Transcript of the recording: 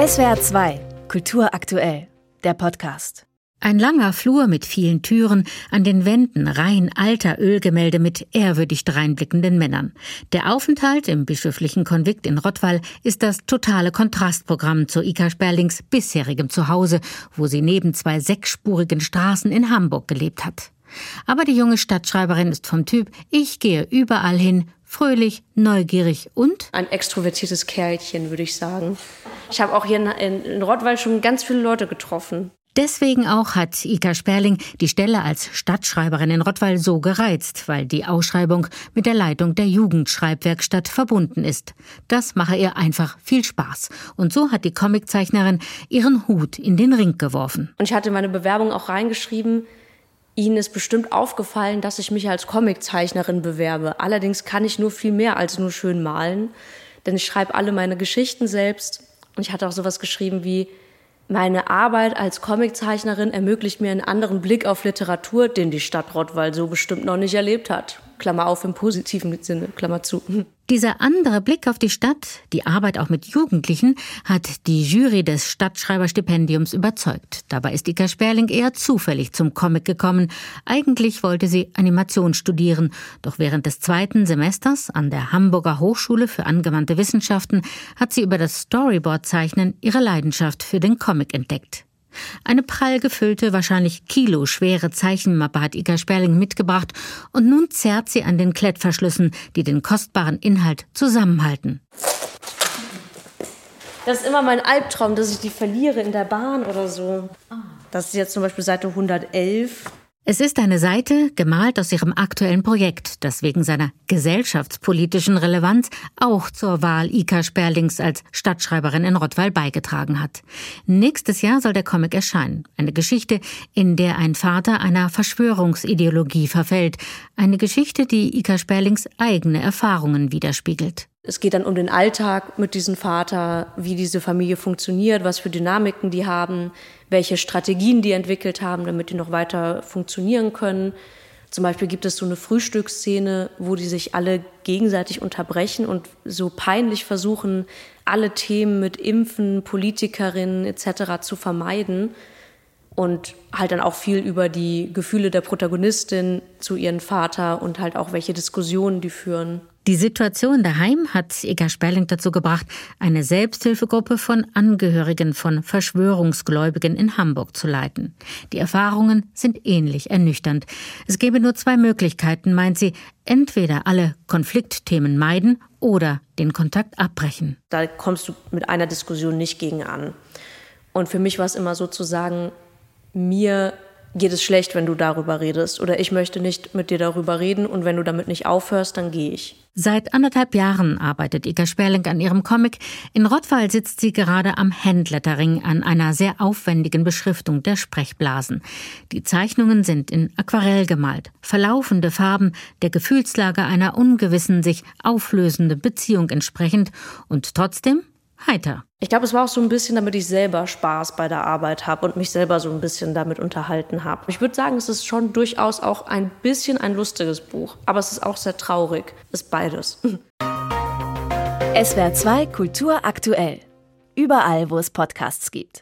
SWR 2, Kultur aktuell, der Podcast. Ein langer Flur mit vielen Türen, an den Wänden Reihen alter Ölgemälde mit ehrwürdig dreinblickenden Männern. Der Aufenthalt im bischöflichen Konvikt in Rottweil ist das totale Kontrastprogramm zu Ika Sperlings bisherigem Zuhause, wo sie neben zwei sechsspurigen Straßen in Hamburg gelebt hat. Aber die junge Stadtschreiberin ist vom Typ, ich gehe überall hin, fröhlich, neugierig und ein extrovertiertes Kerlchen, würde ich sagen. Ich habe auch hier in, in Rottweil schon ganz viele Leute getroffen. Deswegen auch hat Ika Sperling die Stelle als Stadtschreiberin in Rottweil so gereizt, weil die Ausschreibung mit der Leitung der Jugendschreibwerkstatt verbunden ist. Das mache ihr einfach viel Spaß. Und so hat die Comiczeichnerin ihren Hut in den Ring geworfen. Und ich hatte meine Bewerbung auch reingeschrieben, Ihnen ist bestimmt aufgefallen, dass ich mich als Comiczeichnerin bewerbe. Allerdings kann ich nur viel mehr als nur schön malen, denn ich schreibe alle meine Geschichten selbst. Und ich hatte auch sowas geschrieben wie, meine Arbeit als Comiczeichnerin ermöglicht mir einen anderen Blick auf Literatur, den die Stadt Rottweil so bestimmt noch nicht erlebt hat. Klammer auf im positiven Sinne, Klammer zu. Dieser andere Blick auf die Stadt, die Arbeit auch mit Jugendlichen, hat die Jury des Stadtschreiberstipendiums überzeugt. Dabei ist Ika Sperling eher zufällig zum Comic gekommen. Eigentlich wollte sie Animation studieren, doch während des zweiten Semesters an der Hamburger Hochschule für angewandte Wissenschaften hat sie über das Storyboard-Zeichnen ihre Leidenschaft für den Comic entdeckt. Eine prall gefüllte, wahrscheinlich kiloschwere Zeichenmappe hat Ika Sperling mitgebracht und nun zerrt sie an den Klettverschlüssen, die den kostbaren Inhalt zusammenhalten. Das ist immer mein Albtraum, dass ich die verliere in der Bahn oder so. Das ist jetzt zum Beispiel Seite 111. Es ist eine Seite, gemalt aus ihrem aktuellen Projekt, das wegen seiner gesellschaftspolitischen Relevanz auch zur Wahl Ika Sperlings als Stadtschreiberin in Rottweil beigetragen hat. Nächstes Jahr soll der Comic erscheinen. Eine Geschichte, in der ein Vater einer Verschwörungsideologie verfällt. Eine Geschichte, die Ika Sperlings eigene Erfahrungen widerspiegelt. Es geht dann um den Alltag mit diesem Vater, wie diese Familie funktioniert, was für Dynamiken die haben, welche Strategien die entwickelt haben, damit die noch weiter funktionieren können. Zum Beispiel gibt es so eine Frühstücksszene, wo die sich alle gegenseitig unterbrechen und so peinlich versuchen, alle Themen mit Impfen, Politikerinnen etc. zu vermeiden und halt dann auch viel über die Gefühle der Protagonistin zu ihrem Vater und halt auch welche Diskussionen die führen. Die Situation daheim hat Ega Sperling dazu gebracht, eine Selbsthilfegruppe von Angehörigen von Verschwörungsgläubigen in Hamburg zu leiten. Die Erfahrungen sind ähnlich ernüchternd. Es gäbe nur zwei Möglichkeiten, meint sie, entweder alle Konfliktthemen meiden oder den Kontakt abbrechen. Da kommst du mit einer Diskussion nicht gegen an. Und für mich war es immer sozusagen, mir geht es schlecht, wenn du darüber redest oder ich möchte nicht mit dir darüber reden und wenn du damit nicht aufhörst, dann gehe ich. Seit anderthalb Jahren arbeitet Ika Sperling an ihrem Comic. In Rottweil sitzt sie gerade am Handlettering an einer sehr aufwendigen Beschriftung der Sprechblasen. Die Zeichnungen sind in Aquarell gemalt, verlaufende Farben der Gefühlslage einer ungewissen, sich auflösenden Beziehung entsprechend und trotzdem heiter. Ich glaube, es war auch so ein bisschen, damit ich selber Spaß bei der Arbeit habe und mich selber so ein bisschen damit unterhalten habe. Ich würde sagen, es ist schon durchaus auch ein bisschen ein lustiges Buch, aber es ist auch sehr traurig. Ist beides. SWR 2 Kultur aktuell. Überall, wo es Podcasts gibt.